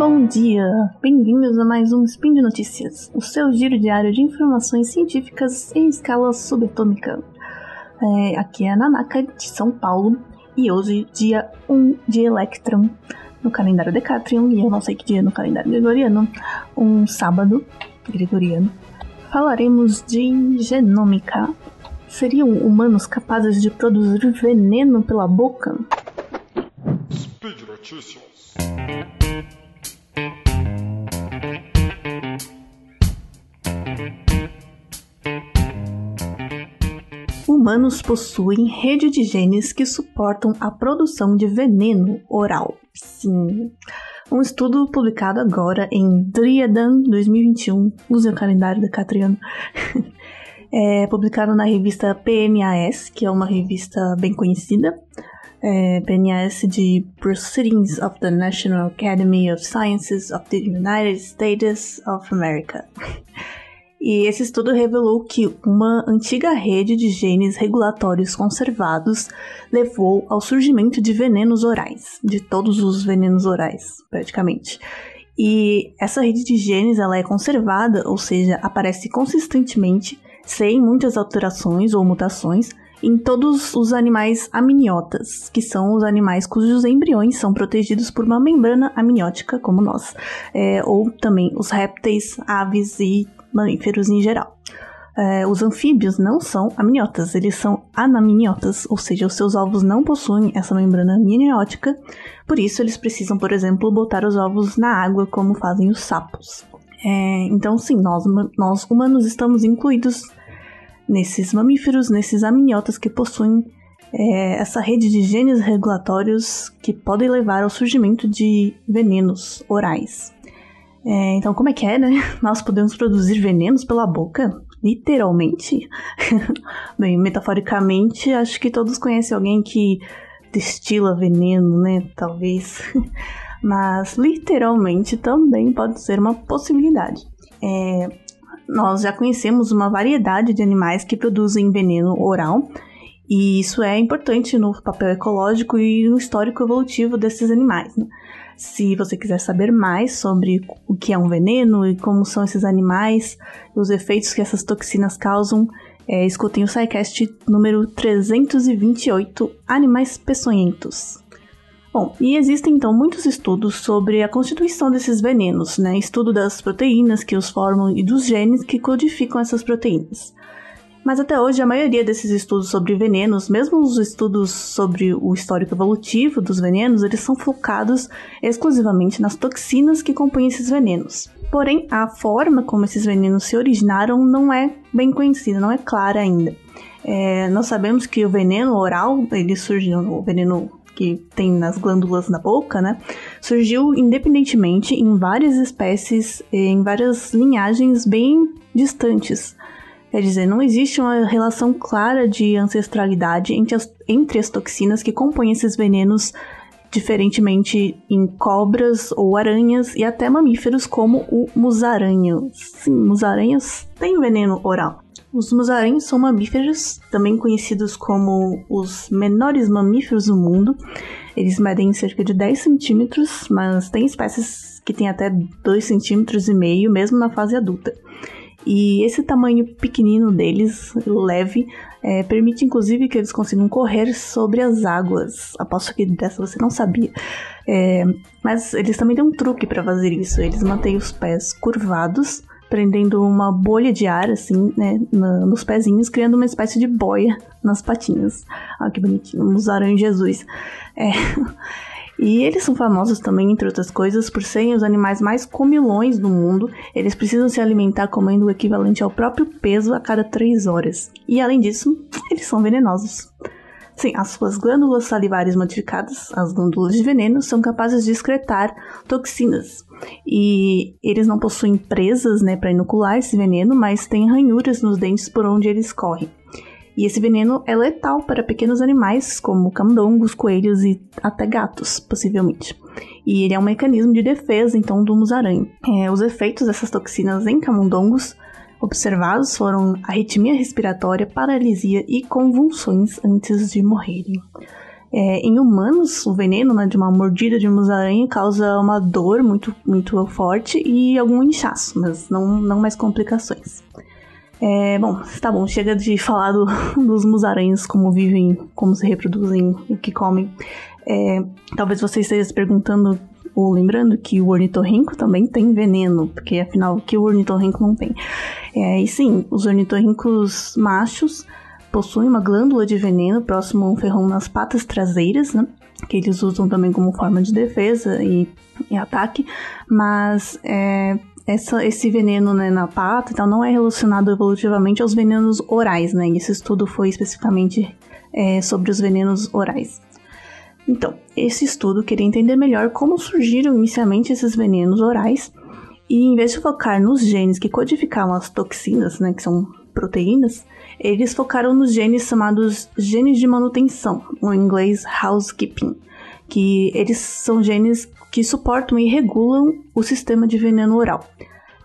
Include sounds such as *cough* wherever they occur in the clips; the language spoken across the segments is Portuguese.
Bom dia! Bem-vindos a mais um Spin de Notícias, o seu giro diário de informações científicas em escala subatômica. É, aqui é a Nanaka de São Paulo e hoje, dia 1 de Electron, no calendário Decatrium, e eu não sei que dia no calendário gregoriano, um sábado gregoriano, falaremos de genômica. Seriam humanos capazes de produzir veneno pela boca? Speed Notícias. Humanos possuem rede de genes que suportam a produção de veneno oral. Sim. Um estudo publicado agora em Driadan 2021, use o calendário da Catriano, *laughs* é publicado na revista PNAS, que é uma revista bem conhecida, é, PNAS de Proceedings of the National Academy of Sciences of the United States of America. *laughs* E esse estudo revelou que uma antiga rede de genes regulatórios conservados levou ao surgimento de venenos orais, de todos os venenos orais, praticamente. E essa rede de genes ela é conservada, ou seja, aparece consistentemente, sem muitas alterações ou mutações, em todos os animais amniotas, que são os animais cujos embriões são protegidos por uma membrana amniótica, como nós, é, ou também os répteis, aves e mamíferos em geral. É, os anfíbios não são amniotas, eles são anamniotas, ou seja, os seus ovos não possuem essa membrana amniótica, por isso eles precisam, por exemplo, botar os ovos na água, como fazem os sapos. É, então, sim, nós, nós humanos estamos incluídos nesses mamíferos, nesses amniotas que possuem é, essa rede de genes regulatórios que podem levar ao surgimento de venenos orais. É, então, como é que é, né? *laughs* Nós podemos produzir venenos pela boca? Literalmente? *laughs* Bem, metaforicamente, acho que todos conhecem alguém que destila veneno, né? Talvez. *laughs* Mas, literalmente, também pode ser uma possibilidade. É, nós já conhecemos uma variedade de animais que produzem veneno oral, e isso é importante no papel ecológico e no histórico evolutivo desses animais. Né? Se você quiser saber mais sobre o que é um veneno e como são esses animais os efeitos que essas toxinas causam, é, escutem o SciCast número 328, Animais Peçonhentos. Bom, e existem então muitos estudos sobre a constituição desses venenos, né? Estudo das proteínas que os formam e dos genes que codificam essas proteínas. Mas até hoje, a maioria desses estudos sobre venenos, mesmo os estudos sobre o histórico evolutivo dos venenos, eles são focados exclusivamente nas toxinas que compõem esses venenos. Porém, a forma como esses venenos se originaram não é bem conhecida, não é clara ainda. É, nós sabemos que o veneno oral, ele surgiu, o veneno que tem nas glândulas da boca, né, surgiu independentemente em várias espécies, em várias linhagens bem distantes. Quer dizer, não existe uma relação clara de ancestralidade entre as, entre as toxinas que compõem esses venenos, diferentemente em cobras ou aranhas e até mamíferos como o musaranho. Sim, musaranhos têm veneno oral. Os musarães são mamíferos, também conhecidos como os menores mamíferos do mundo. Eles medem cerca de 10 centímetros, mas tem espécies que têm até 2 centímetros e meio, mesmo na fase adulta. E esse tamanho pequenino deles, leve, é, permite inclusive que eles consigam correr sobre as águas. Aposto que dessa você não sabia. É, mas eles também têm um truque para fazer isso. Eles mantêm os pés curvados, prendendo uma bolha de ar, assim, né, nos pezinhos, criando uma espécie de boia nas patinhas. Ah, que bonitinho. Usaram em Jesus. É. *laughs* E eles são famosos também, entre outras coisas, por serem os animais mais comilões do mundo. Eles precisam se alimentar comendo o equivalente ao próprio peso a cada 3 horas. E além disso, eles são venenosos. Sim, as suas glândulas salivares modificadas, as glândulas de veneno, são capazes de excretar toxinas. E eles não possuem presas né, para inocular esse veneno, mas têm ranhuras nos dentes por onde eles correm. E esse veneno é letal para pequenos animais, como camundongos, coelhos e até gatos, possivelmente. E ele é um mecanismo de defesa, então, do musaranho. É, os efeitos dessas toxinas em camundongos observados foram arritmia respiratória, paralisia e convulsões antes de morrerem. É, em humanos, o veneno né, de uma mordida de musarainha causa uma dor muito, muito forte e algum inchaço, mas não, não mais complicações. É, bom, tá bom, chega de falar do, *laughs* dos musarainhos, como vivem, como se reproduzem, o que comem. É, talvez você esteja se perguntando ou lembrando que o ornitorrinco também tem veneno, porque afinal, o que o ornitorrinco não tem? É, e sim, os ornitorrincos machos possuem uma glândula de veneno próximo a um ferrão nas patas traseiras, né? Que eles usam também como forma de defesa e, e ataque, mas é, essa, esse veneno né, na pata então, não é relacionado evolutivamente aos venenos orais, né? Esse estudo foi especificamente é, sobre os venenos orais. Então, esse estudo queria entender melhor como surgiram inicialmente esses venenos orais e, em vez de focar nos genes que codificavam as toxinas, né, que são proteínas, eles focaram nos genes chamados genes de manutenção, em inglês housekeeping, que eles são genes que suportam e regulam o sistema de veneno oral.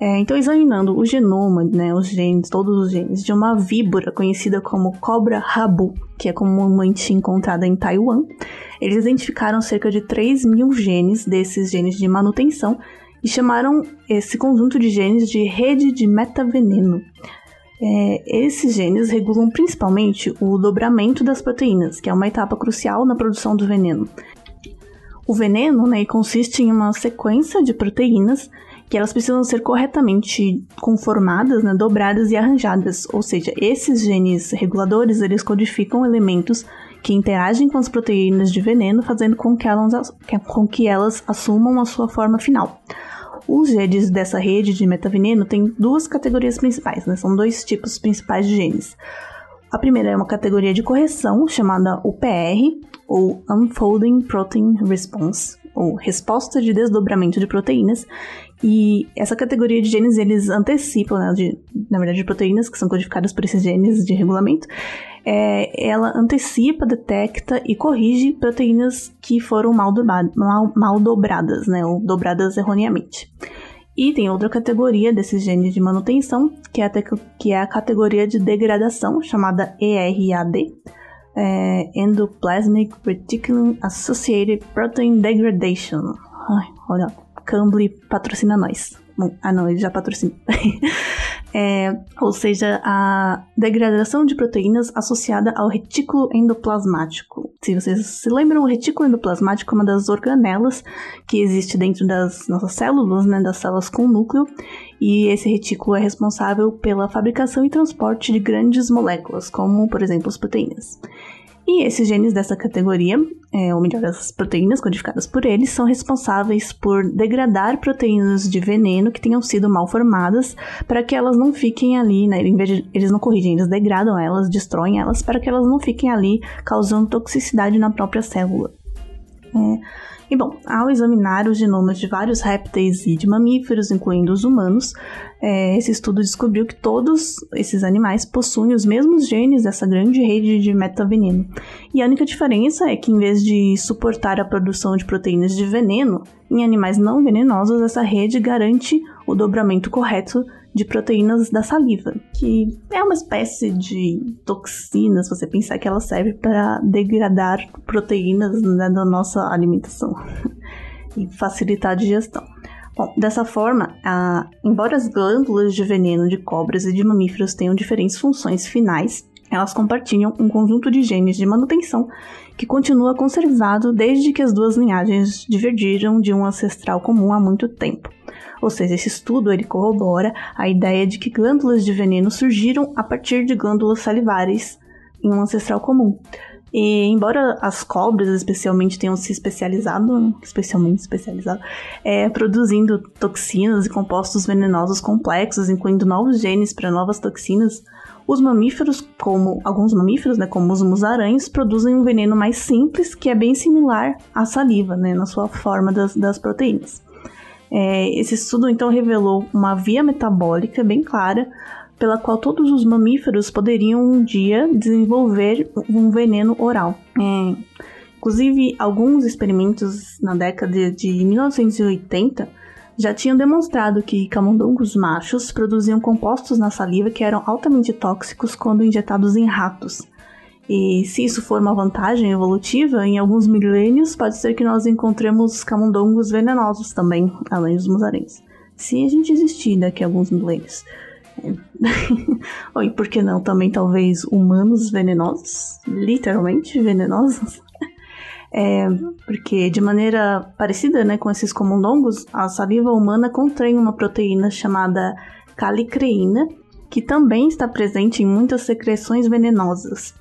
É, então, examinando o genoma, né, os genes, todos os genes, de uma víbora conhecida como cobra rabu, que é comumente encontrada em Taiwan, eles identificaram cerca de 3 mil genes desses genes de manutenção e chamaram esse conjunto de genes de rede de metaveneno. É, esses genes regulam principalmente o dobramento das proteínas, que é uma etapa crucial na produção do veneno. O veneno né, consiste em uma sequência de proteínas que elas precisam ser corretamente conformadas, né, dobradas e arranjadas. Ou seja, esses genes reguladores eles codificam elementos que interagem com as proteínas de veneno, fazendo com que elas, com que elas assumam a sua forma final. Os genes dessa rede de metaveneno têm duas categorias principais, né? são dois tipos principais de genes. A primeira é uma categoria de correção chamada UPR, ou Unfolding Protein Response, ou resposta de desdobramento de proteínas. E essa categoria de genes eles antecipam, né, de, na verdade, de proteínas que são codificadas por esses genes de regulamento. É, ela antecipa, detecta e corrige proteínas que foram mal, dobrado, mal, mal dobradas, né, ou dobradas erroneamente. E tem outra categoria desses genes de manutenção, que é a, que é a categoria de degradação, chamada ERAD, é, Endoplasmic Reticulum Associated Protein Degradation. Ai, olha, Cambly patrocina nós. Ah não, ele já patrocina. *laughs* é, ou seja, a degradação de proteínas associada ao retículo endoplasmático. Se vocês se lembram, o retículo endoplasmático é uma das organelas que existe dentro das nossas células, né, das células com núcleo, e esse retículo é responsável pela fabricação e transporte de grandes moléculas, como, por exemplo, as proteínas. E esses genes dessa categoria, é, ou melhor, as proteínas codificadas por eles, são responsáveis por degradar proteínas de veneno que tenham sido mal formadas para que elas não fiquem ali, né? Em vez de, eles não corrigem, eles degradam elas, destroem elas para que elas não fiquem ali causando toxicidade na própria célula. É, e bom, ao examinar os genomas de vários répteis e de mamíferos, incluindo os humanos, é, esse estudo descobriu que todos esses animais possuem os mesmos genes dessa grande rede de metaveneno. E a única diferença é que, em vez de suportar a produção de proteínas de veneno, em animais não venenosos, essa rede garante o dobramento correto de proteínas da saliva, que é uma espécie de toxina, se você pensar que ela serve para degradar proteínas né, da nossa alimentação *laughs* e facilitar a digestão. Bom, dessa forma, a, embora as glândulas de veneno de cobras e de mamíferos tenham diferentes funções finais, elas compartilham um conjunto de genes de manutenção que continua conservado desde que as duas linhagens divergiram de um ancestral comum há muito tempo. Ou seja, esse estudo ele corrobora a ideia de que glândulas de veneno surgiram a partir de glândulas salivares em um ancestral comum. E embora as cobras especialmente tenham se especializado, especialmente especializado, é, produzindo toxinas e compostos venenosos complexos, incluindo novos genes para novas toxinas, os mamíferos, como alguns mamíferos, né, como os musarães, produzem um veneno mais simples que é bem similar à saliva, né, na sua forma das, das proteínas. É, esse estudo então revelou uma via metabólica bem clara pela qual todos os mamíferos poderiam um dia desenvolver um veneno oral. É, inclusive, alguns experimentos na década de 1980 já tinham demonstrado que camundongos machos produziam compostos na saliva que eram altamente tóxicos quando injetados em ratos. E se isso for uma vantagem evolutiva, em alguns milênios pode ser que nós encontremos camundongos venenosos também, além dos musarins. Se a gente existir daqui a alguns milênios. *laughs* Ou e por que não também talvez humanos venenosos? Literalmente venenosos? É, porque de maneira parecida né, com esses camundongos, a saliva humana contém uma proteína chamada calicreína, que também está presente em muitas secreções venenosas.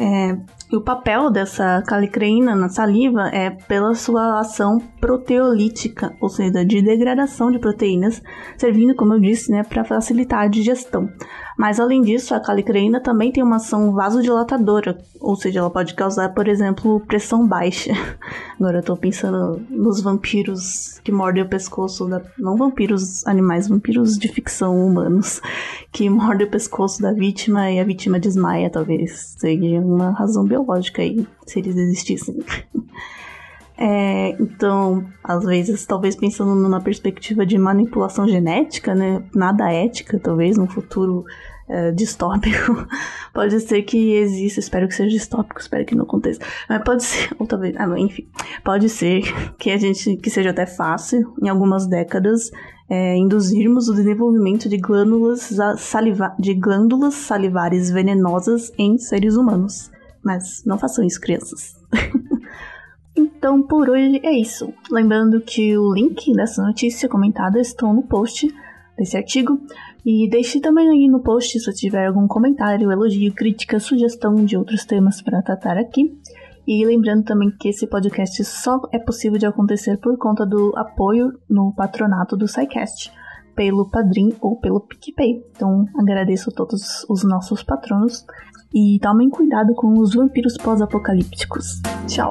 É, e o papel dessa calicreína na saliva é pela sua ação proteolítica, ou seja, de degradação de proteínas, servindo, como eu disse, né, para facilitar a digestão. Mas além disso, a calicreína também tem uma ação vasodilatadora, ou seja, ela pode causar, por exemplo, pressão baixa. *laughs* Agora eu tô pensando nos vampiros que mordem o pescoço da. Não vampiros animais, vampiros de ficção humanos, que mordem o pescoço da vítima e a vítima desmaia, talvez. Seria uma razão biológica aí, se eles existissem. *laughs* É, então, às vezes, talvez pensando numa perspectiva de manipulação genética, né? Nada ética, talvez, no futuro é, distópico. *laughs* pode ser que exista, espero que seja distópico, espero que não aconteça. Mas pode ser, *laughs* ou talvez, ah, não, enfim, pode ser que a gente, que seja até fácil, em algumas décadas, é, induzirmos o desenvolvimento de glândulas, saliva de glândulas salivares venenosas em seres humanos. Mas não façam isso, crianças. *laughs* Então, por hoje é isso. Lembrando que o link dessa notícia comentada estão no post desse artigo. E deixe também aí no post se tiver algum comentário, elogio, crítica, sugestão de outros temas para tratar aqui. E lembrando também que esse podcast só é possível de acontecer por conta do apoio no patronato do SciCast, pelo Padrim ou pelo PicPay. Então agradeço a todos os nossos patronos e tomem cuidado com os vampiros pós-apocalípticos. Tchau!